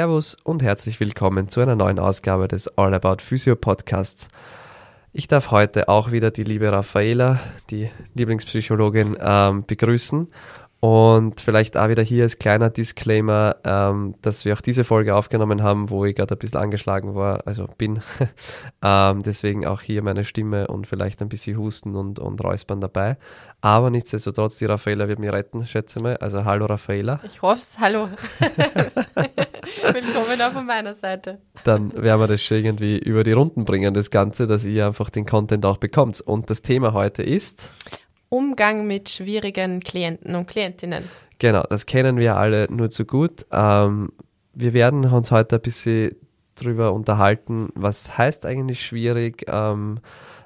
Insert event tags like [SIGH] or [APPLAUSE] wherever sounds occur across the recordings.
Servus und herzlich willkommen zu einer neuen Ausgabe des All About Physio Podcasts. Ich darf heute auch wieder die liebe Raffaela, die Lieblingspsychologin, ähm, begrüßen und vielleicht auch wieder hier als kleiner Disclaimer, ähm, dass wir auch diese Folge aufgenommen haben, wo ich gerade ein bisschen angeschlagen war, also bin. [LAUGHS] ähm, deswegen auch hier meine Stimme und vielleicht ein bisschen Husten und, und Räuspern dabei. Aber nichtsdestotrotz, die Raffaela wird mich retten, schätze mal. Also hallo Raffaela. Ich hoffe es, hallo. [LAUGHS] Willkommen auch von meiner Seite. Dann werden wir das schon irgendwie über die Runden bringen, das Ganze, dass ihr einfach den Content auch bekommt. Und das Thema heute ist Umgang mit schwierigen Klienten und Klientinnen. Genau, das kennen wir alle nur zu gut. Ähm, wir werden uns heute ein bisschen darüber unterhalten, was heißt eigentlich schwierig, ähm,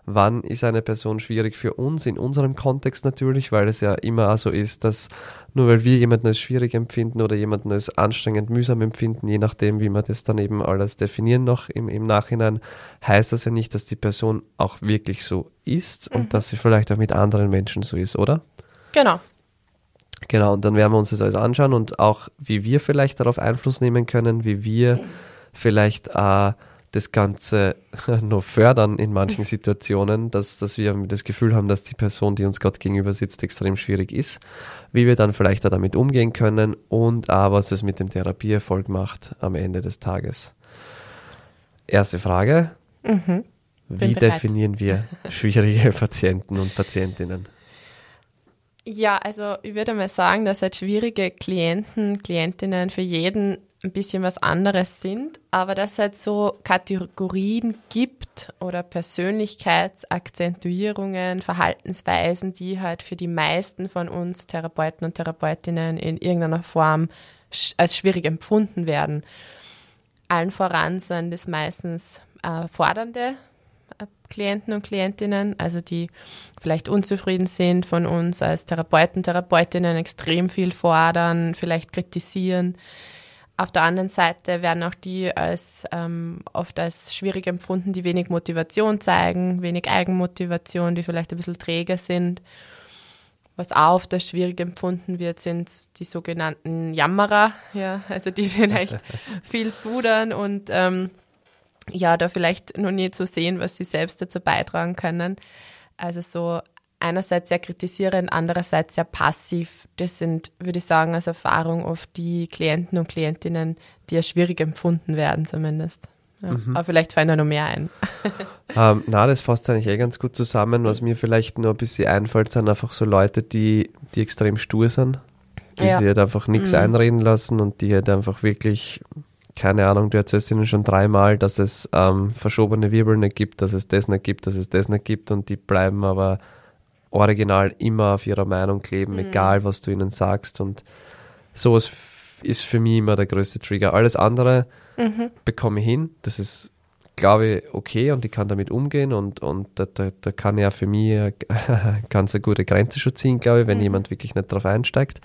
wann ist eine Person schwierig für uns, in unserem Kontext natürlich, weil es ja immer so ist, dass nur weil wir jemanden als schwierig empfinden oder jemanden als anstrengend mühsam empfinden, je nachdem, wie wir das dann eben alles definieren noch im, im Nachhinein, heißt das ja nicht, dass die Person auch wirklich so ist und mhm. dass sie vielleicht auch mit anderen Menschen so ist, oder? Genau. Genau, und dann werden wir uns das alles anschauen und auch, wie wir vielleicht darauf Einfluss nehmen können, wie wir vielleicht äh, das Ganze [LAUGHS] nur fördern in manchen Situationen, dass, dass wir das Gefühl haben, dass die Person, die uns gerade gegenüber sitzt, extrem schwierig ist, wie wir dann vielleicht auch damit umgehen können und auch, was es mit dem Therapieerfolg macht am Ende des Tages. Erste Frage. Mhm. Wie bereit. definieren wir [LAUGHS] schwierige Patienten und Patientinnen? Ja, also ich würde mal sagen, dass halt schwierige Klienten, Klientinnen für jeden ein bisschen was anderes sind, aber dass es halt so Kategorien gibt oder Persönlichkeitsakzentuierungen, Verhaltensweisen, die halt für die meisten von uns Therapeuten und Therapeutinnen in irgendeiner Form als schwierig empfunden werden. Allen voran sind es meistens äh, fordernde äh, Klienten und Klientinnen, also die vielleicht unzufrieden sind von uns als Therapeuten, Therapeutinnen, extrem viel fordern, vielleicht kritisieren auf der anderen Seite werden auch die als ähm, oft als schwierig empfunden, die wenig Motivation zeigen, wenig Eigenmotivation, die vielleicht ein bisschen träger sind. Was auch oft als schwierig empfunden wird, sind die sogenannten Jammerer, ja, also die [LAUGHS] vielleicht [LAUGHS] viel sudern und ähm, ja, da vielleicht noch nie zu sehen, was sie selbst dazu beitragen können. Also so einerseits sehr kritisierend, andererseits sehr passiv. Das sind, würde ich sagen, als Erfahrung oft die Klienten und Klientinnen, die als schwierig empfunden werden zumindest. Ja, mhm. Aber vielleicht fallen da noch mehr ein. [LAUGHS] ähm, na, das fasst eigentlich eh ganz gut zusammen. Was mir vielleicht nur ein bisschen einfällt, sind einfach so Leute, die, die extrem stur sind, die ja. sich halt einfach nichts mhm. einreden lassen und die halt einfach wirklich, keine Ahnung, du erzählst ihnen schon dreimal, dass es ähm, verschobene Wirbel nicht gibt, dass es das nicht gibt, dass es das nicht gibt und die bleiben aber original immer auf ihrer Meinung kleben, mhm. egal was du ihnen sagst. Und sowas ist für mich immer der größte Trigger. Alles andere mhm. bekomme ich hin. Das ist, glaube ich, okay und ich kann damit umgehen und, und da, da, da kann ja für mich eine [LAUGHS] ganz eine gute Grenze schon ziehen, glaube ich, wenn mhm. jemand wirklich nicht darauf einsteigt.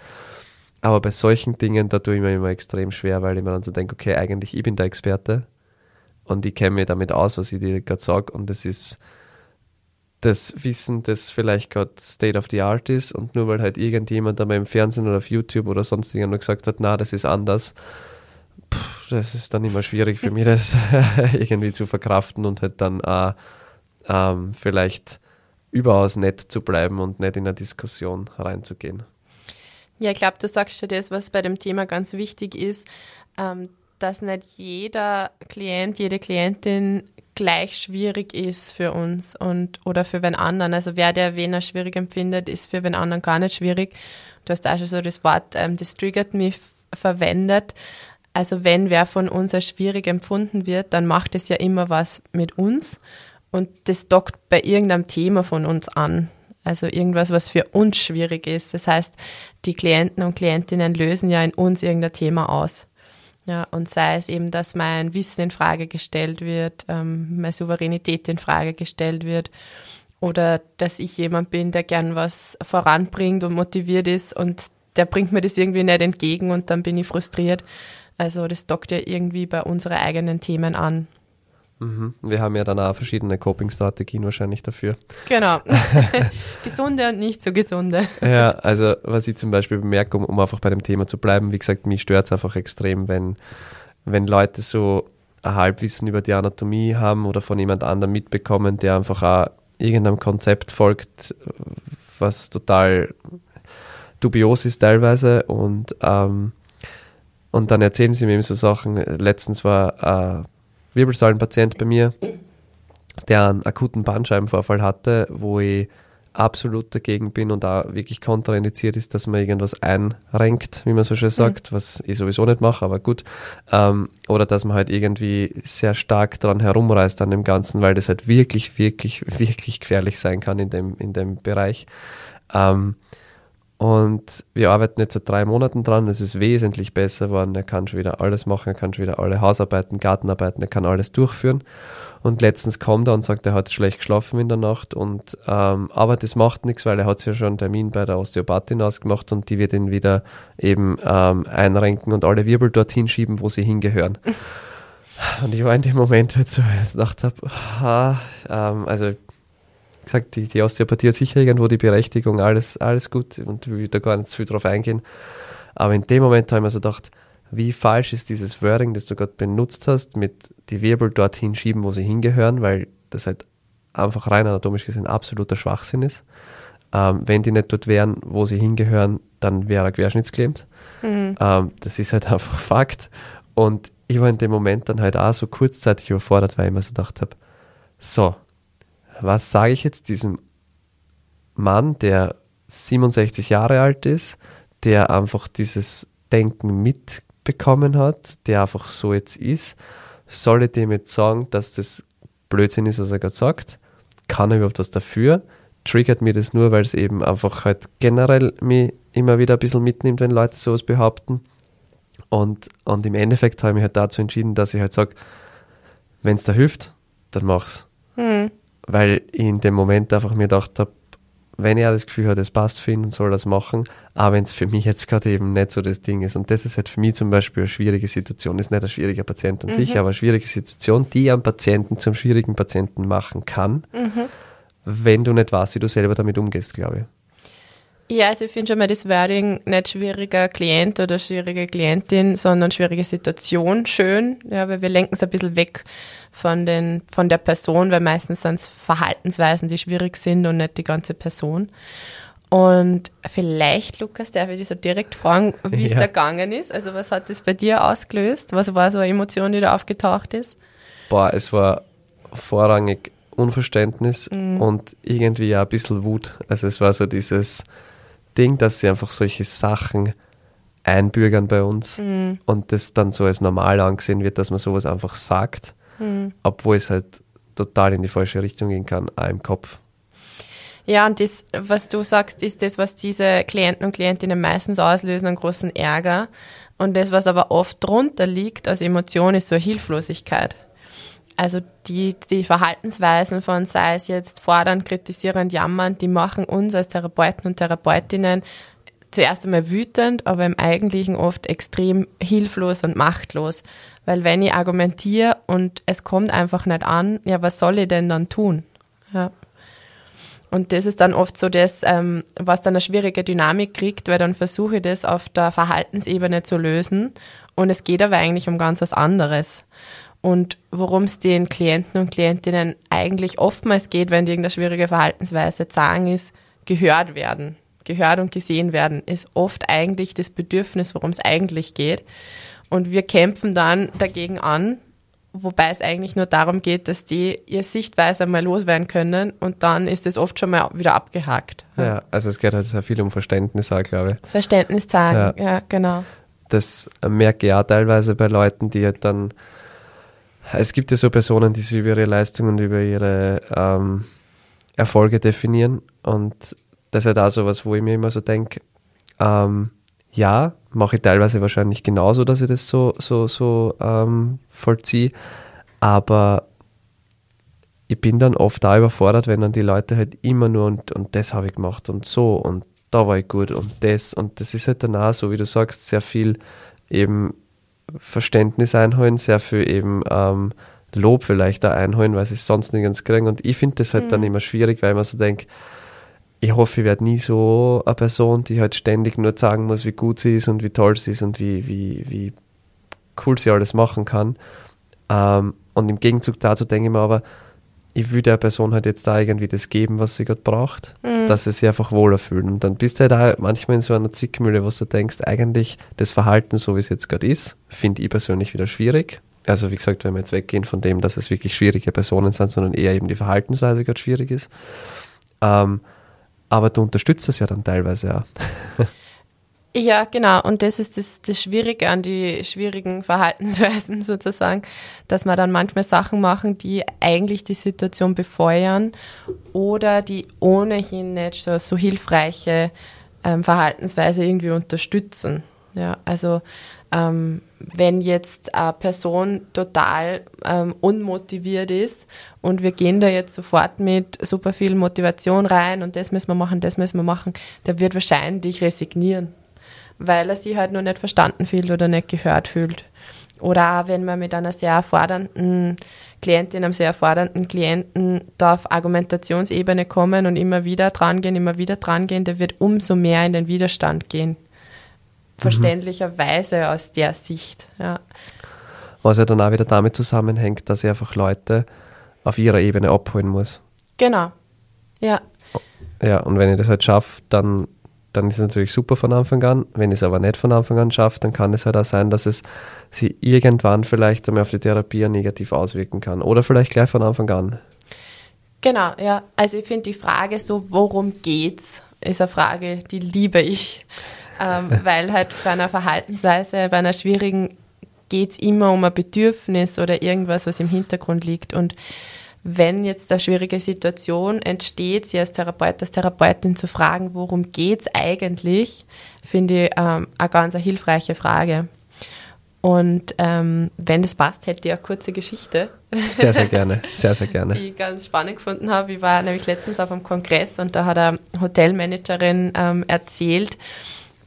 Aber bei solchen Dingen, da tue ich mir immer extrem schwer, weil ich mir dann so denke, okay, eigentlich ich bin der Experte und ich kenne mich damit aus, was ich dir gerade sage und das ist das Wissen, das vielleicht gerade State of the Art ist und nur weil halt irgendjemand einmal im Fernsehen oder auf YouTube oder sonst irgendwo gesagt hat, na, das ist anders, pff, das ist dann immer schwierig für mich, das [LAUGHS] irgendwie zu verkraften und halt dann auch ähm, vielleicht überaus nett zu bleiben und nicht in eine Diskussion reinzugehen. Ja, ich glaube, du sagst ja das, was bei dem Thema ganz wichtig ist, ähm, dass nicht jeder Klient, jede Klientin gleich schwierig ist für uns und oder für wen anderen. Also wer der wen er schwierig empfindet, ist für wen anderen gar nicht schwierig. Du hast auch schon so das Wort, ähm, das triggert mich verwendet. Also wenn wer von uns als schwierig empfunden wird, dann macht es ja immer was mit uns und das dockt bei irgendeinem Thema von uns an. Also irgendwas, was für uns schwierig ist. Das heißt, die Klienten und Klientinnen lösen ja in uns irgendein Thema aus. Ja, und sei es eben, dass mein Wissen in Frage gestellt wird, ähm, meine Souveränität in Frage gestellt wird oder dass ich jemand bin, der gern was voranbringt und motiviert ist und der bringt mir das irgendwie nicht entgegen und dann bin ich frustriert. Also das dockt ja irgendwie bei unseren eigenen Themen an. Mhm. Wir haben ja dann auch verschiedene Coping-Strategien wahrscheinlich dafür. Genau. [LAUGHS] [LAUGHS] gesunde und nicht so gesunde. Ja, also was ich zum Beispiel bemerke, um, um einfach bei dem Thema zu bleiben, wie gesagt, mich stört es einfach extrem, wenn, wenn Leute so ein Halbwissen über die Anatomie haben oder von jemand anderem mitbekommen, der einfach auch irgendeinem Konzept folgt, was total dubios ist teilweise und ähm, und dann erzählen sie mir eben so Sachen. Letztens war ein Wirbelsäulenpatient bei mir, der einen akuten Bandscheibenvorfall hatte, wo ich absolut dagegen bin und da wirklich kontraindiziert ist, dass man irgendwas einrenkt, wie man so schön sagt, mhm. was ich sowieso nicht mache, aber gut. Ähm, oder dass man halt irgendwie sehr stark daran herumreißt an dem Ganzen, weil das halt wirklich, wirklich, wirklich gefährlich sein kann in dem, in dem Bereich. Ähm, und wir arbeiten jetzt seit drei Monaten dran. Es ist wesentlich besser geworden. Er kann schon wieder alles machen. Er kann schon wieder alle Hausarbeiten, Gartenarbeiten, er kann alles durchführen. Und letztens kommt er und sagt, er hat schlecht geschlafen in der Nacht. Und, ähm, aber das macht nichts, weil er hat ja schon einen Termin bei der Osteopathin ausgemacht und die wird ihn wieder eben ähm, einrenken und alle Wirbel dorthin schieben, wo sie hingehören. [LAUGHS] und ich war in dem Moment halt so, ich dachte, ah, ähm, also gesagt, die, die Osteopathie hat sicher irgendwo die Berechtigung, alles, alles gut und ich will da gar nicht zu viel drauf eingehen. Aber in dem Moment habe ich mir so gedacht, wie falsch ist dieses Wording, das du gerade benutzt hast, mit die Wirbel dorthin schieben, wo sie hingehören, weil das halt einfach rein anatomisch gesehen absoluter Schwachsinn ist. Ähm, wenn die nicht dort wären, wo sie hingehören, dann wäre er querschnittsgelähmt. Mhm. Ähm, das ist halt [LAUGHS] einfach Fakt. Und ich war in dem Moment dann halt auch so kurzzeitig überfordert, weil ich mir so gedacht habe, so, was sage ich jetzt diesem Mann, der 67 Jahre alt ist, der einfach dieses Denken mitbekommen hat, der einfach so jetzt ist, soll ich dem jetzt sagen, dass das Blödsinn ist, was er gerade sagt? Kann er überhaupt was dafür? Triggert mir das nur, weil es eben einfach halt generell mich immer wieder ein bisschen mitnimmt, wenn Leute sowas behaupten. Und, und im Endeffekt habe ich mich halt dazu entschieden, dass ich halt sage, wenn es da hilft, dann mach's. Hm weil ich in dem Moment einfach mir gedacht habe, wenn er das Gefühl hat, es passt für ihn und soll das machen, aber wenn es für mich jetzt gerade eben nicht so das Ding ist. Und das ist halt für mich zum Beispiel eine schwierige Situation. Ist nicht ein schwieriger Patient an mhm. sich, aber eine schwierige Situation, die einen Patienten zum schwierigen Patienten machen kann, mhm. wenn du nicht weißt, wie du selber damit umgehst, glaube ich. Ja, also ich finde schon mal das Wording nicht schwieriger Klient oder schwierige Klientin, sondern schwierige Situation schön, ja, weil wir lenken es ein bisschen weg von, den, von der Person, weil meistens sind es Verhaltensweisen, die schwierig sind und nicht die ganze Person. Und vielleicht, Lukas, darf ich dich so direkt fragen, wie es [LAUGHS] da gegangen ist? Also was hat das bei dir ausgelöst? Was war so eine Emotion, die da aufgetaucht ist? Boah, es war vorrangig Unverständnis mhm. und irgendwie ja ein bisschen Wut. Also es war so dieses Ding, dass sie einfach solche Sachen einbürgern bei uns mhm. und das dann so als normal angesehen wird, dass man sowas einfach sagt mhm. obwohl es halt total in die falsche Richtung gehen kann, auch im Kopf. Ja, und das, was du sagst, ist das, was diese Klienten und Klientinnen meistens auslösen, einen großen Ärger. Und das, was aber oft drunter liegt als Emotion, ist so Hilflosigkeit. Also die, die Verhaltensweisen von, sei es jetzt fordern, kritisieren, jammern, die machen uns als Therapeuten und Therapeutinnen zuerst einmal wütend, aber im Eigentlichen oft extrem hilflos und machtlos. Weil wenn ich argumentiere und es kommt einfach nicht an, ja, was soll ich denn dann tun? Ja. Und das ist dann oft so das, ähm, was dann eine schwierige Dynamik kriegt, weil dann versuche ich das auf der Verhaltensebene zu lösen und es geht aber eigentlich um ganz was anderes. Und worum es den Klienten und Klientinnen eigentlich oftmals geht, wenn die irgendeine schwierige Verhaltensweise sagen, ist gehört werden. Gehört und gesehen werden ist oft eigentlich das Bedürfnis, worum es eigentlich geht. Und wir kämpfen dann dagegen an, wobei es eigentlich nur darum geht, dass die ihr Sichtweise mal loswerden können und dann ist es oft schon mal wieder abgehakt. Ja, also es geht halt sehr viel um Verständnis auch, glaube ich. Verständnis zeigen, ja, ja genau. Das merke ich auch teilweise bei Leuten, die halt dann, es gibt ja so Personen, die sich über ihre Leistungen und über ihre ähm, Erfolge definieren und das ist halt auch so was, wo ich mir immer so denke, ähm, ja, mache ich teilweise wahrscheinlich genauso, dass ich das so, so, so ähm, vollziehe. Aber ich bin dann oft da überfordert, wenn dann die Leute halt immer nur und, und das habe ich gemacht und so und da war ich gut und das und das ist halt dann auch so, wie du sagst, sehr viel eben Verständnis einholen, sehr viel eben ähm, Lob vielleicht da einholen, weil sie es sonst nirgends kriegen und ich finde das halt mhm. dann immer schwierig, weil man so denkt, ich hoffe, ich werde nie so eine Person, die halt ständig nur sagen muss, wie gut sie ist und wie toll sie ist und wie, wie, wie cool sie alles machen kann. Ähm, und im Gegenzug dazu denke ich mir aber, ich will der Person halt jetzt da irgendwie das geben, was sie gerade braucht, mhm. dass sie sich einfach wohler fühlen. Und dann bist du halt da manchmal in so einer Zickmühle, wo du denkst, eigentlich das Verhalten, so wie es jetzt gerade ist, finde ich persönlich wieder schwierig. Also wie gesagt, wenn wir jetzt weggehen von dem, dass es wirklich schwierige Personen sind, sondern eher eben die Verhaltensweise gerade schwierig ist. Ähm, aber du unterstützt es ja dann teilweise auch. [LAUGHS] Ja, genau. Und das ist das, das Schwierige an die schwierigen Verhaltensweisen [LAUGHS] sozusagen, dass man dann manchmal Sachen machen, die eigentlich die Situation befeuern oder die ohnehin nicht so, so hilfreiche ähm, Verhaltensweise irgendwie unterstützen. Ja, also ähm, wenn jetzt eine Person total ähm, unmotiviert ist und wir gehen da jetzt sofort mit super viel Motivation rein und das müssen wir machen, das müssen wir machen, der wird wahrscheinlich resignieren weil er sich halt nur nicht verstanden fühlt oder nicht gehört fühlt. Oder auch wenn man mit einer sehr erfordernden Klientin, einem sehr erfordernden Klienten da auf Argumentationsebene kommen und immer wieder dran gehen, immer wieder dran gehen, der wird umso mehr in den Widerstand gehen. Mhm. Verständlicherweise mhm. aus der Sicht. Ja. Was ja dann auch wieder damit zusammenhängt, dass er einfach Leute auf ihrer Ebene abholen muss. Genau. Ja. Ja, und wenn ich das halt schaffe, dann dann ist es natürlich super von Anfang an. Wenn es aber nicht von Anfang an schafft, dann kann es halt auch sein, dass es sie irgendwann vielleicht einmal auf die Therapie negativ auswirken kann. Oder vielleicht gleich von Anfang an. Genau, ja. Also ich finde die Frage so, worum geht's, ist eine Frage, die liebe ich. Ähm, weil halt bei einer Verhaltensweise, bei einer schwierigen, geht es immer um ein Bedürfnis oder irgendwas, was im Hintergrund liegt. Und wenn jetzt eine schwierige Situation entsteht, sie als Therapeut, als Therapeutin zu fragen, worum geht es eigentlich, finde ich ähm, eine ganz eine hilfreiche Frage. Und ähm, wenn das passt, hätte ich eine kurze Geschichte. Sehr, sehr gerne. Sehr, sehr gerne. [LAUGHS] Die ich ganz spannend gefunden habe. Ich war nämlich letztens auf einem Kongress und da hat eine Hotelmanagerin ähm, erzählt,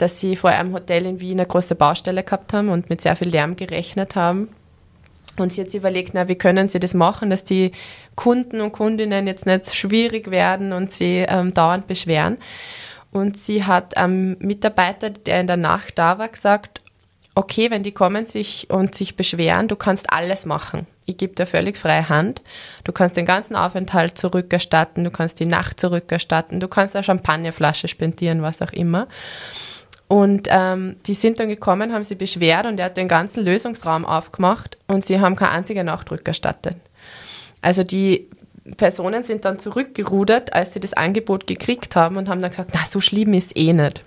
dass sie vor einem Hotel in Wien eine große Baustelle gehabt haben und mit sehr viel Lärm gerechnet haben. Und sie jetzt überlegt, na, wie können sie das machen, dass die Kunden und Kundinnen jetzt nicht schwierig werden und sie ähm, dauernd beschweren. Und sie hat einem Mitarbeiter, der in der Nacht da war, gesagt, okay, wenn die kommen sich und sich beschweren, du kannst alles machen. Ich gebe dir völlig freie Hand. Du kannst den ganzen Aufenthalt zurückerstatten, du kannst die Nacht zurückerstatten, du kannst eine Champagnerflasche spendieren, was auch immer. Und ähm, die sind dann gekommen, haben sie beschwert und er hat den ganzen Lösungsraum aufgemacht und sie haben keine einzige Nacht rückerstattet. Also die Personen sind dann zurückgerudert, als sie das Angebot gekriegt haben und haben dann gesagt, na, so schlimm ist eh nicht.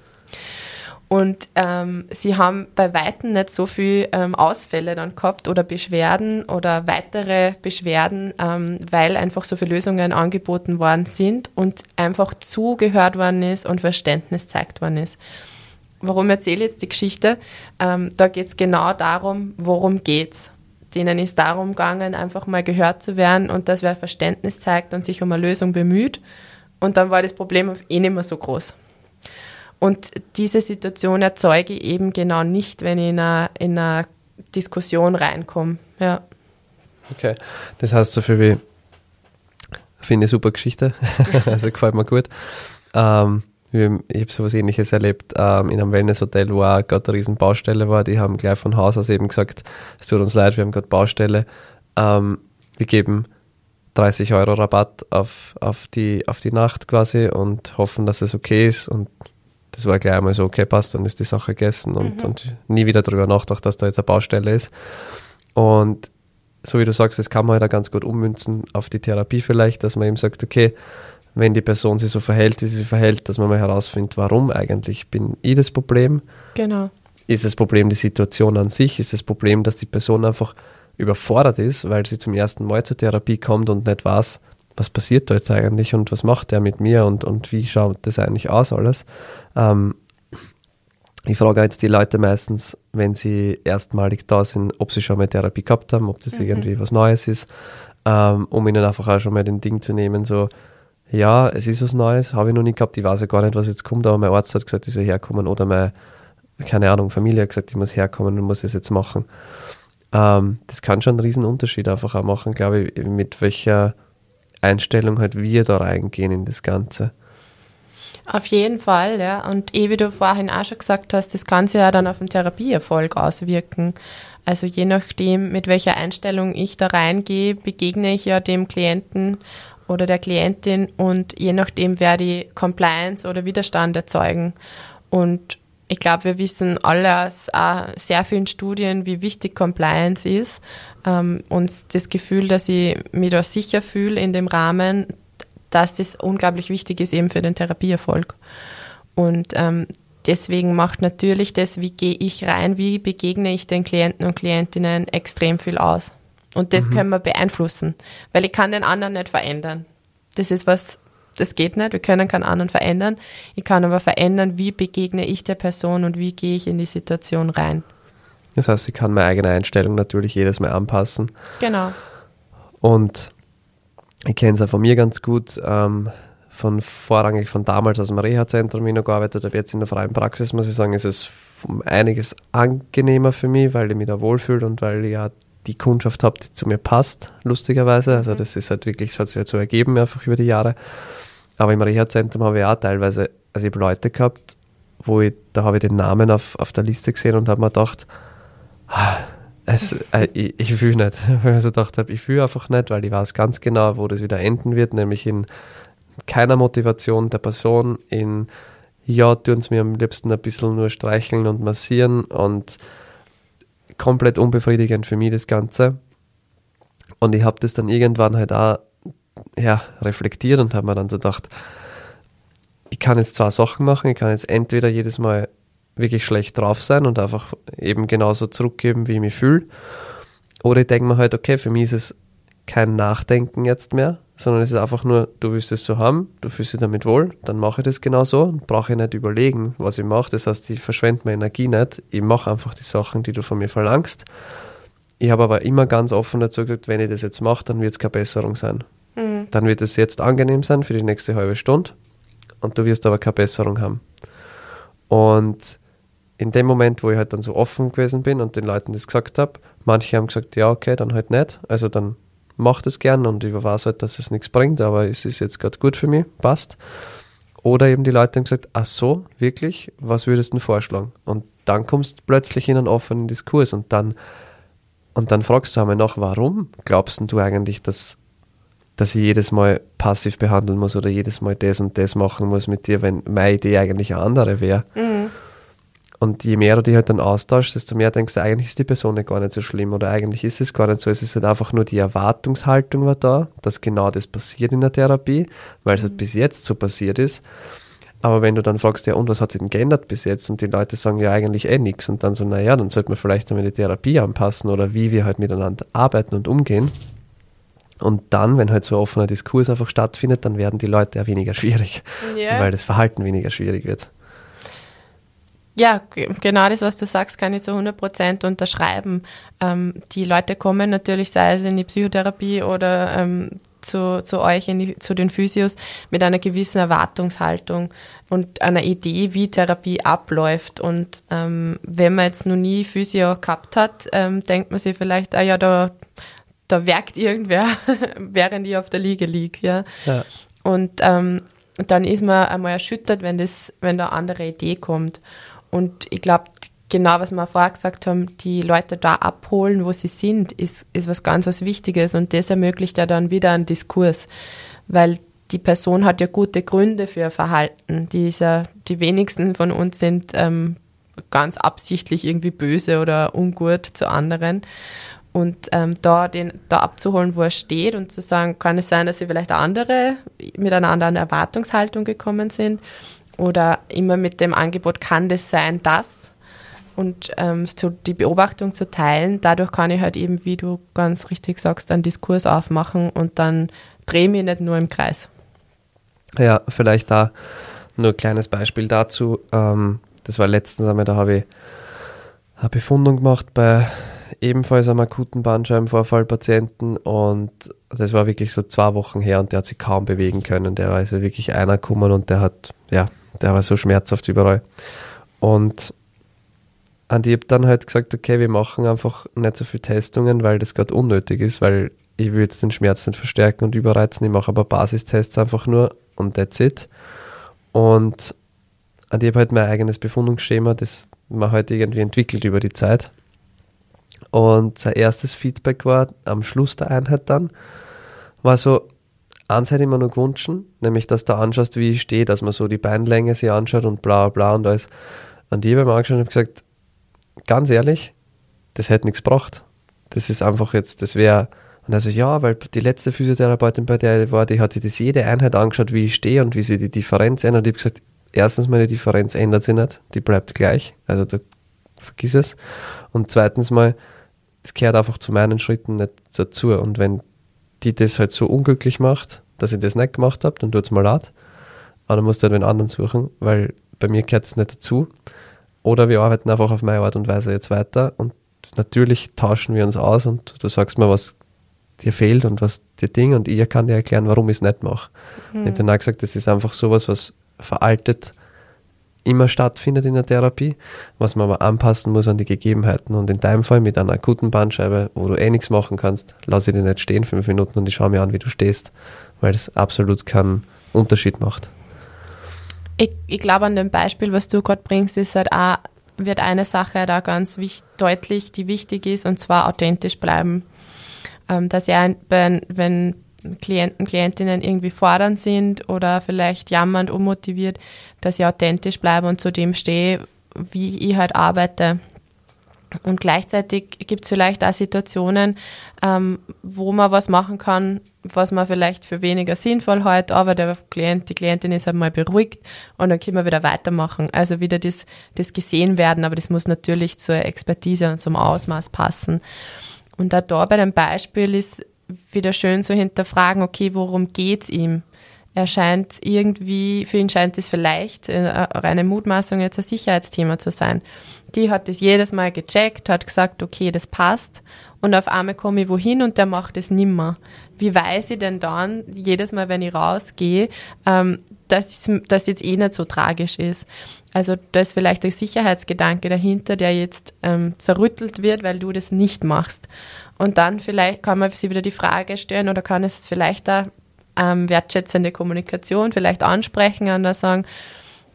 Und ähm, sie haben bei Weitem nicht so viel ähm, Ausfälle dann gehabt oder Beschwerden oder weitere Beschwerden, ähm, weil einfach so viele Lösungen angeboten worden sind und einfach zugehört worden ist und Verständnis zeigt worden ist warum erzähle ich jetzt die Geschichte? Ähm, da geht es genau darum, worum geht's. Denen ist darum gegangen, einfach mal gehört zu werden und dass wer Verständnis zeigt und sich um eine Lösung bemüht. Und dann war das Problem eh nicht mehr so groß. Und diese Situation erzeuge ich eben genau nicht, wenn ich in eine, in eine Diskussion reinkomme. Ja. Okay, das heißt so viel wie, finde ich super Geschichte, [LAUGHS] also gefällt mir gut. Ähm, ich habe sowas ähnliches erlebt ähm, in einem Wellnesshotel, wo auch gerade eine riesen Baustelle war. Die haben gleich von Haus aus eben gesagt, es tut uns leid, wir haben gerade Baustelle. Ähm, wir geben 30 Euro Rabatt auf, auf, die, auf die Nacht quasi und hoffen, dass es okay ist. Und das war gleich einmal so, okay, passt, dann ist die Sache gegessen und, mhm. und nie wieder darüber nachgedacht, dass da jetzt eine Baustelle ist. Und so wie du sagst, das kann man halt auch ganz gut ummünzen auf die Therapie vielleicht, dass man eben sagt, okay, wenn die Person sich so verhält, wie sie sich verhält, dass man mal herausfindet, warum eigentlich bin ich das Problem. Genau. Ist das Problem die Situation an sich? Ist das Problem, dass die Person einfach überfordert ist, weil sie zum ersten Mal zur Therapie kommt und nicht weiß, was passiert da jetzt eigentlich und was macht der mit mir und, und wie schaut das eigentlich aus alles. Ähm, ich frage jetzt die Leute meistens, wenn sie erstmalig da sind, ob sie schon mal Therapie gehabt haben, ob das mhm. irgendwie was Neues ist, ähm, um ihnen einfach auch schon mal den Ding zu nehmen, so, ja, es ist was Neues, habe ich noch nie gehabt, ich weiß ja gar nicht, was jetzt kommt, aber mein Arzt hat gesagt, ich soll herkommen oder meine, keine Ahnung, Familie hat gesagt, ich muss herkommen und muss es jetzt machen. Ähm, das kann schon einen riesen Unterschied einfach auch machen, glaube ich, mit welcher Einstellung halt wir da reingehen in das Ganze. Auf jeden Fall, ja. Und eh wie du vorhin auch schon gesagt hast, das kann sich ja dann auf den Therapieerfolg auswirken. Also je nachdem, mit welcher Einstellung ich da reingehe, begegne ich ja dem Klienten oder der Klientin und je nachdem werde ich Compliance oder Widerstand erzeugen. Und ich glaube, wir wissen alle aus sehr vielen Studien, wie wichtig Compliance ist. Ähm, und das Gefühl, dass ich mich da sicher fühle in dem Rahmen, dass das unglaublich wichtig ist eben für den Therapieerfolg. Und ähm, deswegen macht natürlich das, wie gehe ich rein, wie begegne ich den Klienten und Klientinnen extrem viel aus. Und das mhm. können wir beeinflussen, weil ich kann den anderen nicht verändern. Das ist was, das geht nicht. Wir können keinen anderen verändern. Ich kann aber verändern, wie begegne ich der Person und wie gehe ich in die Situation rein. Das heißt, ich kann meine eigene Einstellung natürlich jedes Mal anpassen. Genau. Und ich kenne es auch von mir ganz gut, ähm, von vorrangig von damals aus dem Reha-Zentrum, wie ich noch gearbeitet habe, jetzt in der freien Praxis, muss ich sagen, ist es einiges angenehmer für mich, weil ich mich da wohlfühle und weil ich ja die Kundschaft habe, die zu mir passt, lustigerweise. Also mhm. das ist halt wirklich, das hat sich halt so ergeben, einfach über die Jahre. Aber im Reha-Zentrum habe ich auch teilweise, also ich habe Leute gehabt, wo ich, da habe ich den Namen auf, auf der Liste gesehen und habe mir gedacht, ah, es, äh, ich, ich fühle nicht. [LAUGHS] Weil ich also gedacht habe, ich fühle einfach nicht, weil ich weiß ganz genau, wo das wieder enden wird, nämlich in keiner Motivation der Person, in ja, tun es mir am liebsten ein bisschen nur streicheln und massieren und komplett unbefriedigend für mich das Ganze. Und ich habe das dann irgendwann halt auch ja, reflektiert und habe mir dann so gedacht, ich kann jetzt zwei Sachen machen. Ich kann jetzt entweder jedes Mal wirklich schlecht drauf sein und einfach eben genauso zurückgeben, wie ich mich fühle. Oder ich denke mir halt, okay, für mich ist es kein Nachdenken jetzt mehr, sondern es ist einfach nur, du willst es so haben, du fühlst dich damit wohl, dann mache ich das genauso und brauche ich nicht überlegen, was ich mache. Das heißt, ich verschwende meine Energie nicht, ich mache einfach die Sachen, die du von mir verlangst. Ich habe aber immer ganz offen dazu gesagt, wenn ich das jetzt mache, dann wird es keine Besserung sein. Mhm. Dann wird es jetzt angenehm sein für die nächste halbe Stunde und du wirst aber keine Besserung haben. Und in dem Moment, wo ich halt dann so offen gewesen bin und den Leuten das gesagt habe, manche haben gesagt, ja, okay, dann halt nicht. Also dann mach das gern und ich weiß halt, dass es nichts bringt, aber es ist jetzt gerade gut für mich, passt. Oder eben die Leute haben gesagt, ach so, wirklich, was würdest du denn vorschlagen? Und dann kommst du plötzlich in einen offenen Diskurs und dann, und dann fragst du einmal nach, warum glaubst du eigentlich, dass, dass ich jedes Mal passiv behandeln muss oder jedes Mal das und das machen muss mit dir, wenn meine Idee eigentlich eine andere wäre? Mhm. Und je mehr du dich halt dann austauschst, desto mehr denkst du, eigentlich ist die Person gar nicht so schlimm oder eigentlich ist es gar nicht so. Es ist halt einfach nur die Erwartungshaltung war da, dass genau das passiert in der Therapie, weil es halt mhm. bis jetzt so passiert ist. Aber wenn du dann fragst, ja, und was hat sich denn geändert bis jetzt? Und die Leute sagen ja eigentlich eh nichts. Und dann so, naja, dann sollte man vielleicht einmal die Therapie anpassen oder wie wir halt miteinander arbeiten und umgehen. Und dann, wenn halt so ein offener Diskurs einfach stattfindet, dann werden die Leute ja weniger schwierig, yeah. weil das Verhalten weniger schwierig wird. Ja, genau das, was du sagst, kann ich zu 100 Prozent unterschreiben. Ähm, die Leute kommen natürlich, sei es in die Psychotherapie oder ähm, zu, zu euch, die, zu den Physios, mit einer gewissen Erwartungshaltung und einer Idee, wie Therapie abläuft. Und ähm, wenn man jetzt noch nie Physio gehabt hat, ähm, denkt man sich vielleicht, ah ja, da, da werkt irgendwer, [LAUGHS] während ich auf der Liege liege. Ja? ja. Und ähm, dann ist man einmal erschüttert, wenn, das, wenn da eine andere Idee kommt. Und ich glaube, genau was wir vorher gesagt haben, die Leute da abholen, wo sie sind, ist, ist was ganz was Wichtiges. Und das ermöglicht ja dann wieder einen Diskurs, weil die Person hat ja gute Gründe für ihr Verhalten. Die, ist ja, die wenigsten von uns sind ähm, ganz absichtlich irgendwie böse oder ungut zu anderen. Und ähm, da, den, da abzuholen, wo er steht und zu sagen, kann es sein, dass sie vielleicht andere mit einer anderen Erwartungshaltung gekommen sind oder immer mit dem Angebot, kann das sein, das? Und ähm, so die Beobachtung zu teilen, dadurch kann ich halt eben, wie du ganz richtig sagst, einen Diskurs aufmachen und dann drehe ich mich nicht nur im Kreis. Ja, vielleicht da nur ein kleines Beispiel dazu. Ähm, das war letztens einmal, da habe ich eine Befundung gemacht bei ebenfalls einem akuten Bandscheibenvorfallpatienten und das war wirklich so zwei Wochen her und der hat sich kaum bewegen können. Der war also wirklich einer gekommen und der hat, ja, der war so schmerzhaft überall. Und an die habe dann halt gesagt, okay, wir machen einfach nicht so viele Testungen, weil das gerade unnötig ist, weil ich will jetzt den Schmerz nicht verstärken und überreizen. Ich mache aber Basistests einfach nur und that's it. Und und ich habe halt mein eigenes Befundungsschema, das man halt irgendwie entwickelt über die Zeit. Und sein erstes Feedback war am Schluss der Einheit dann, war so, eins hätte ich mir noch gewünscht, nämlich, dass du anschaust, wie ich stehe, dass man so die Beinlänge sich anschaut und bla bla und alles. Und ich habe mir angeschaut und habe gesagt, ganz ehrlich, das hätte nichts gebracht. Das ist einfach jetzt, das wäre, und also ja, weil die letzte Physiotherapeutin, bei der ich war, die hat sich das jede Einheit angeschaut, wie ich stehe und wie sie die Differenz ändert. Ich habe gesagt, erstens mal die Differenz ändert sich nicht, die bleibt gleich, also da vergiss es. Und zweitens mal, es gehört einfach zu meinen Schritten nicht dazu. Und wenn die das halt so unglücklich macht, dass ich das nicht gemacht habe, dann tut es mal leid. Aber dann musst du halt einen anderen suchen, weil bei mir gehört es nicht dazu. Oder wir arbeiten einfach auf meine Art und Weise jetzt weiter und natürlich tauschen wir uns aus und du sagst mir, was dir fehlt und was dir Ding und ich kann dir erklären, warum ich es nicht mache. Mhm. Ich habe dann auch gesagt, das ist einfach sowas, was veraltet immer stattfindet in der Therapie, was man aber anpassen muss an die Gegebenheiten. Und in deinem Fall mit einer akuten Bandscheibe, wo du eh nichts machen kannst, lasse ich dich nicht stehen fünf Minuten und ich schaue mir an, wie du stehst, weil das absolut keinen Unterschied macht. Ich, ich glaube, an dem Beispiel, was du gerade bringst, ist halt auch, wird eine Sache da ganz wichtig, deutlich, die wichtig ist, und zwar authentisch bleiben. Ähm, dass ja, wenn Klienten, Klientinnen irgendwie fordernd sind oder vielleicht jammernd, unmotiviert, dass ich authentisch bleibe und zu dem stehe, wie ich halt arbeite. Und gleichzeitig gibt es vielleicht auch Situationen, ähm, wo man was machen kann, was man vielleicht für weniger sinnvoll hält, aber der Klient, die Klientin ist halt mal beruhigt und dann können wir wieder weitermachen. Also wieder das, das gesehen werden, aber das muss natürlich zur Expertise und zum Ausmaß passen. Und da, da bei dem Beispiel ist wieder schön zu hinterfragen, okay, worum geht's ihm? Er scheint irgendwie, für ihn scheint es vielleicht äh, reine Mutmaßung jetzt ein Sicherheitsthema zu sein. Die hat das jedes Mal gecheckt, hat gesagt, okay, das passt. Und auf einmal komme ich wohin und der macht es nimmer. Wie weiß ich denn dann, jedes Mal, wenn ich rausgehe, ähm, dass das jetzt eh nicht so tragisch ist? Also da ist vielleicht der Sicherheitsgedanke dahinter, der jetzt ähm, zerrüttelt wird, weil du das nicht machst. Und dann vielleicht kann man sich wieder die Frage stellen oder kann es vielleicht da ähm, wertschätzende Kommunikation vielleicht ansprechen und da sagen,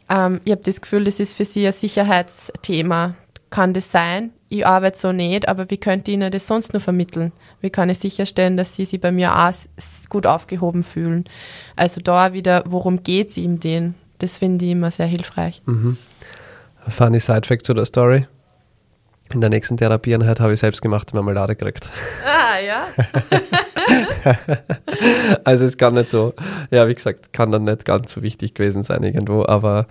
ähm, ich habe das Gefühl, das ist für Sie ein Sicherheitsthema. Kann das sein? Ich arbeite so nicht, aber wie könnte ich Ihnen das sonst nur vermitteln? Wie kann ich sicherstellen, dass Sie sich bei mir auch gut aufgehoben fühlen? Also da wieder, worum geht es ihm denn? Das finde ich immer sehr hilfreich. Mhm. Funny Side-Fact zu der Story. In der nächsten Therapieeinheit habe ich selbst gemachte Marmelade gekriegt. Ah, ja. [LAUGHS] also es kann nicht so, ja, wie gesagt, kann dann nicht ganz so wichtig gewesen sein irgendwo, aber.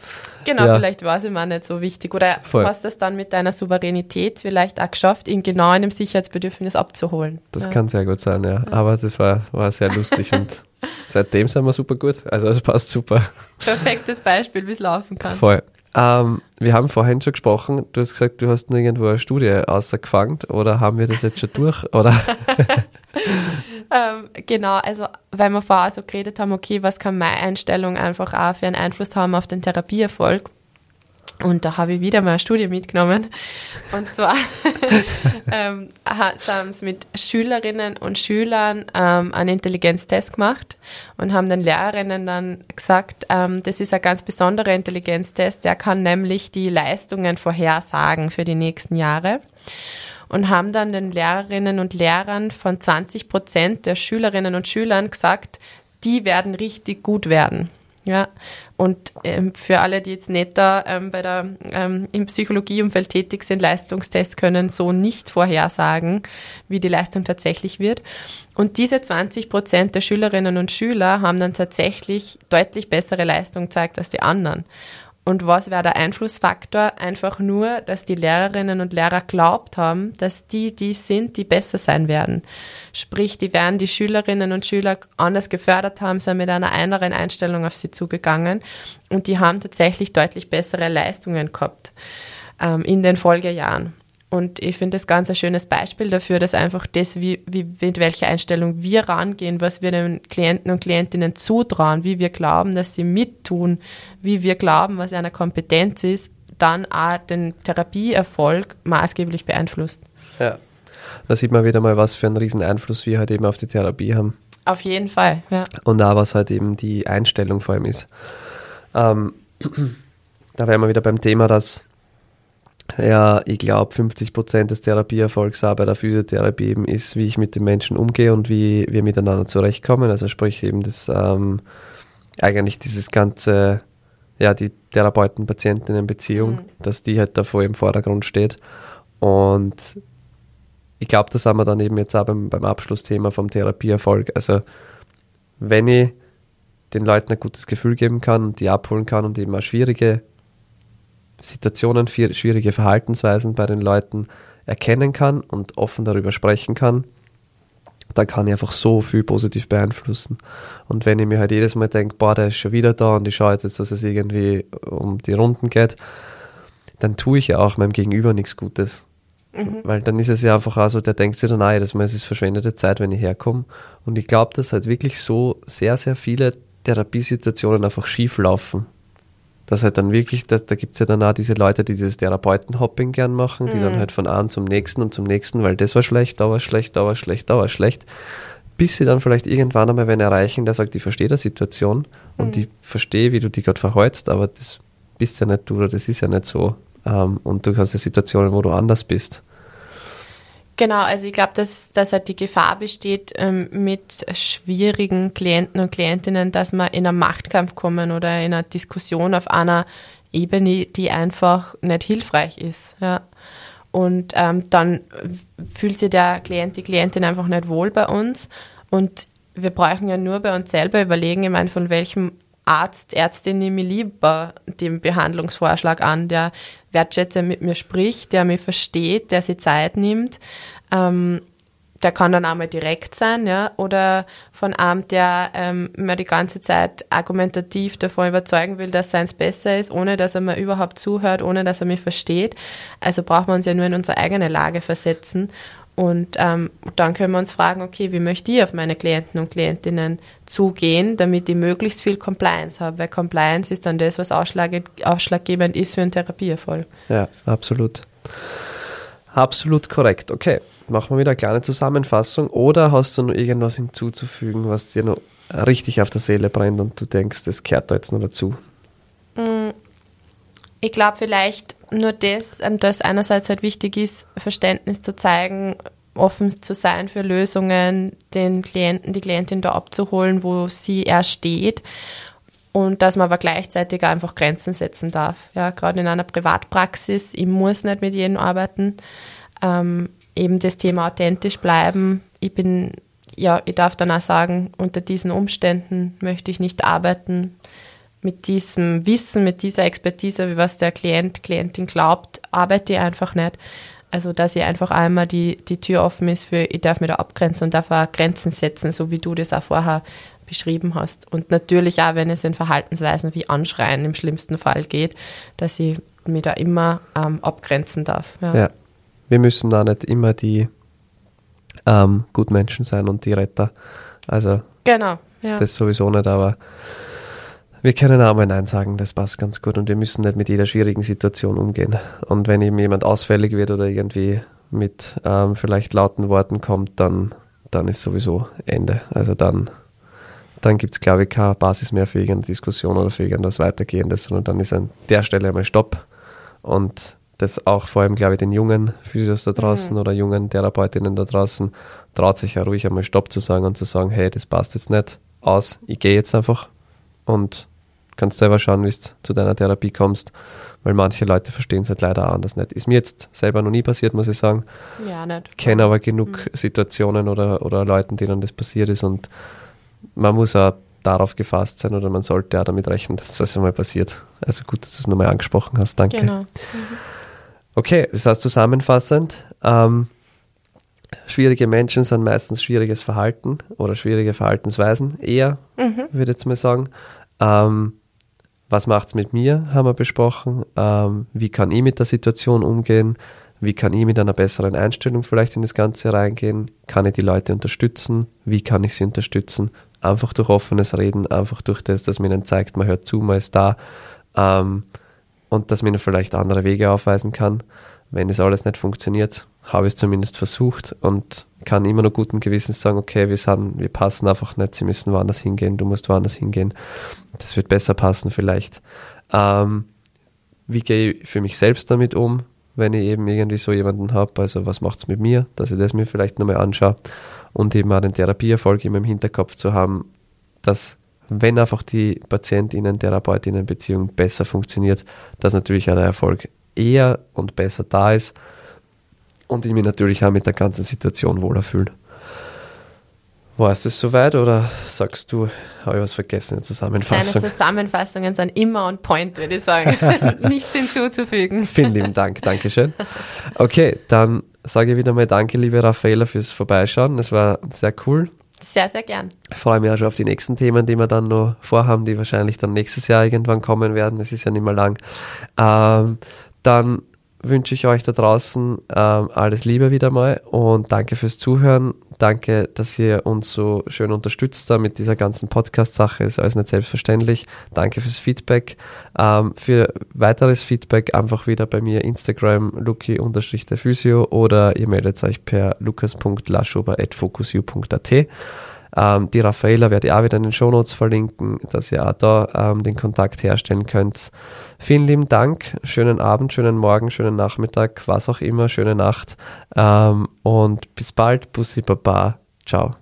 Genau, ja. vielleicht war es immer nicht so wichtig. Oder Voll. hast das dann mit deiner Souveränität vielleicht auch geschafft, ihn genau in dem Sicherheitsbedürfnis abzuholen. Das ja. kann sehr gut sein, ja. Aber das war, war sehr lustig und [LAUGHS] seitdem sind wir super gut. Also es passt super. Perfektes Beispiel, wie es laufen kann. Voll. Ähm, wir haben vorhin schon gesprochen, du hast gesagt, du hast irgendwo eine Studie ausgefangen oder haben wir das jetzt schon durch? Oder? [LAUGHS] ähm, genau, also weil wir vorher so geredet haben, okay, was kann meine Einstellung einfach auch für einen Einfluss haben auf den Therapieerfolg? Und da habe ich wieder mal eine Studie mitgenommen. Und zwar [LAUGHS] ähm, haben sie mit Schülerinnen und Schülern ähm, einen Intelligenztest gemacht und haben den Lehrerinnen dann gesagt, ähm, das ist ein ganz besonderer Intelligenztest, der kann nämlich die Leistungen vorhersagen für die nächsten Jahre. Und haben dann den Lehrerinnen und Lehrern von 20 Prozent der Schülerinnen und Schülern gesagt, die werden richtig gut werden. Ja, und ähm, für alle, die jetzt nicht da ähm, bei der, ähm, im Psychologieumfeld tätig sind, Leistungstests können so nicht vorhersagen, wie die Leistung tatsächlich wird. Und diese 20 Prozent der Schülerinnen und Schüler haben dann tatsächlich deutlich bessere Leistung gezeigt als die anderen. Und was wäre der Einflussfaktor? Einfach nur, dass die Lehrerinnen und Lehrer glaubt haben, dass die die sind, die besser sein werden. Sprich, die werden die Schülerinnen und Schüler anders gefördert haben, sind mit einer anderen Einstellung auf sie zugegangen und die haben tatsächlich deutlich bessere Leistungen gehabt ähm, in den Folgejahren. Und ich finde das ganz ein schönes Beispiel dafür, dass einfach das, wie, wie, mit welcher Einstellung wir rangehen, was wir den Klienten und Klientinnen zutrauen, wie wir glauben, dass sie mittun, wie wir glauben, was eine Kompetenz ist, dann auch den Therapieerfolg maßgeblich beeinflusst. Ja, da sieht man wieder mal, was für einen riesen Einfluss wir halt eben auf die Therapie haben. Auf jeden Fall, ja. Und auch was halt eben die Einstellung vor allem ist. Ähm, [CLEARS THROAT] da wären wir wieder beim Thema, dass ja, ich glaube, 50 Prozent des Therapieerfolgs auch bei der Physiotherapie eben ist, wie ich mit den Menschen umgehe und wie wir miteinander zurechtkommen. Also sprich eben das ähm, eigentlich dieses ganze, ja, die Therapeuten-Patientinnen-Beziehung, mhm. dass die halt davor im Vordergrund steht. Und ich glaube, das haben wir dann eben jetzt auch beim, beim Abschlussthema vom Therapieerfolg. Also wenn ich den Leuten ein gutes Gefühl geben kann und die abholen kann und eben auch schwierige Situationen, schwierige Verhaltensweisen bei den Leuten erkennen kann und offen darüber sprechen kann, dann kann ich einfach so viel positiv beeinflussen. Und wenn ich mir halt jedes Mal denke, boah, der ist schon wieder da und ich schaue jetzt, dass es irgendwie um die Runden geht, dann tue ich ja auch meinem Gegenüber nichts Gutes. Mhm. Weil dann ist es ja einfach auch so, der denkt sich dann, ah, das ist verschwendete Zeit, wenn ich herkomme. Und ich glaube, dass halt wirklich so sehr, sehr viele Therapiesituationen einfach schief laufen. Dass halt dann wirklich, dass, da gibt es ja dann auch diese Leute, die dieses Therapeutenhopping gern machen, die mhm. dann halt von einem zum nächsten und zum nächsten, weil das war schlecht, da war schlecht, da war schlecht, da war schlecht. Bis sie dann vielleicht irgendwann einmal wen erreichen, der sagt, ich verstehe die Situation und mhm. ich verstehe, wie du dich gerade verhältst, aber das bist ja nicht du oder das ist ja nicht so. Ähm, und du hast ja Situationen, wo du anders bist. Genau, also ich glaube, dass, dass halt die Gefahr besteht ähm, mit schwierigen Klienten und Klientinnen, dass wir in einen Machtkampf kommen oder in eine Diskussion auf einer Ebene, die einfach nicht hilfreich ist. Ja. Und ähm, dann fühlt sich der Klient, die Klientin einfach nicht wohl bei uns. Und wir brauchen ja nur bei uns selber überlegen, ich meine, von welchem Arzt, Ärztin nehme ich lieber den Behandlungsvorschlag an, der wertschätzend mit mir spricht, der mich versteht, der sich Zeit nimmt. Ähm, der kann dann einmal direkt sein, ja, oder von einem, der ähm, mir die ganze Zeit argumentativ davon überzeugen will, dass seins besser ist, ohne dass er mir überhaupt zuhört, ohne dass er mich versteht. Also braucht man uns ja nur in unsere eigene Lage versetzen und ähm, dann können wir uns fragen, okay, wie möchte ich auf meine Klienten und Klientinnen zugehen, damit ich möglichst viel Compliance habe, weil Compliance ist dann das, was ausschlaggebend ist für einen Therapieerfolg. Ja, absolut. Absolut korrekt. Okay, machen wir wieder eine kleine Zusammenfassung. Oder hast du noch irgendwas hinzuzufügen, was dir noch richtig auf der Seele brennt und du denkst, das kehrt da jetzt noch dazu? Mm, ich glaube vielleicht nur das, ähm, dass einerseits halt wichtig ist, Verständnis zu zeigen, offen zu sein für Lösungen, den Klienten, die Klientin da abzuholen, wo sie er steht und dass man aber gleichzeitig einfach Grenzen setzen darf. Ja, gerade in einer Privatpraxis, ich muss nicht mit jedem arbeiten. Ähm, eben das Thema authentisch bleiben. Ich bin, ja, ich darf dann auch sagen, unter diesen Umständen möchte ich nicht arbeiten mit diesem Wissen, mit dieser Expertise, wie was der Klient, Klientin glaubt, arbeite ich einfach nicht. Also, dass ich einfach einmal die, die Tür offen ist für, ich darf mir da abgrenzen und darf auch Grenzen setzen, so wie du das auch vorher beschrieben hast. Und natürlich auch, wenn es in Verhaltensweisen wie Anschreien im schlimmsten Fall geht, dass ich mich da immer ähm, abgrenzen darf. Ja. ja. wir müssen da nicht immer die ähm, Gutmenschen sein und die Retter. Also, genau, ja. das sowieso nicht, aber wir können auch mal Nein sagen, das passt ganz gut und wir müssen nicht mit jeder schwierigen Situation umgehen. Und wenn eben jemand ausfällig wird oder irgendwie mit ähm, vielleicht lauten Worten kommt, dann, dann ist sowieso Ende. Also dann, dann gibt es, glaube ich, keine Basis mehr für irgendeine Diskussion oder für irgendwas Weitergehendes, sondern dann ist an der Stelle einmal Stopp. Und das auch vor allem, glaube ich, den jungen Physios da draußen mhm. oder jungen Therapeutinnen da draußen traut sich ja ruhig einmal Stopp zu sagen und zu sagen, hey, das passt jetzt nicht aus, ich gehe jetzt einfach und kannst selber schauen, wie du zu deiner Therapie kommst, weil manche Leute verstehen es halt leider anders nicht. Ist mir jetzt selber noch nie passiert, muss ich sagen. Ja, nicht. Kenne aber genug mhm. Situationen oder, oder Leuten, denen das passiert ist und man muss auch darauf gefasst sein oder man sollte auch damit rechnen, dass das einmal passiert. Also gut, dass du es nochmal angesprochen hast. Danke. Genau. Mhm. Okay, das heißt zusammenfassend, ähm, schwierige Menschen sind meistens schwieriges Verhalten oder schwierige Verhaltensweisen eher, mhm. würde ich jetzt mal sagen. Ähm, was macht es mit mir, haben wir besprochen. Ähm, wie kann ich mit der Situation umgehen? Wie kann ich mit einer besseren Einstellung vielleicht in das Ganze reingehen? Kann ich die Leute unterstützen? Wie kann ich sie unterstützen? Einfach durch offenes Reden, einfach durch das, dass man ihnen zeigt, man hört zu, man ist da ähm, und dass man ihnen vielleicht andere Wege aufweisen kann. Wenn das alles nicht funktioniert, habe ich es zumindest versucht und kann immer noch guten Gewissens sagen, okay, wir, sind, wir passen einfach nicht, sie müssen woanders hingehen, du musst woanders hingehen. Das wird besser passen vielleicht. Ähm, wie gehe ich für mich selbst damit um, wenn ich eben irgendwie so jemanden habe? Also was macht es mit mir, dass ich das mir vielleicht nochmal anschaue und eben auch den Therapieerfolg immer im Hinterkopf zu haben, dass wenn einfach die Patientinnen-Therapeutinnen-Beziehung besser funktioniert, dass natürlich auch der Erfolg eher und besser da ist und ich mich natürlich auch mit der ganzen Situation wohler fühle. War es das soweit oder sagst du, habe ich was vergessen in Zusammenfassung? Deine Zusammenfassungen sind immer on point, würde ich sagen. [LAUGHS] Nichts hinzuzufügen. Vielen lieben Dank, Dankeschön. Okay, dann sage ich wieder mal Danke, liebe Raffaella, fürs Vorbeischauen. Es war sehr cool. Sehr, sehr gern. Ich freue mich auch schon auf die nächsten Themen, die wir dann noch vorhaben, die wahrscheinlich dann nächstes Jahr irgendwann kommen werden. Es ist ja nicht mehr lang. Ähm, dann wünsche ich euch da draußen ähm, alles Liebe wieder mal und danke fürs Zuhören. Danke, dass ihr uns so schön unterstützt da mit dieser ganzen Podcast-Sache. Ist alles nicht selbstverständlich. Danke fürs Feedback. Ähm, für weiteres Feedback einfach wieder bei mir Instagram luki-physio oder ihr meldet euch per lukas.laschober.focusu.at. Ähm, die Raffaella werde ich auch wieder in den Shownotes verlinken, dass ihr auch da ähm, den Kontakt herstellen könnt. Vielen lieben Dank, schönen Abend, schönen Morgen, schönen Nachmittag, was auch immer, schöne Nacht ähm, und bis bald, Bussi Baba, ciao.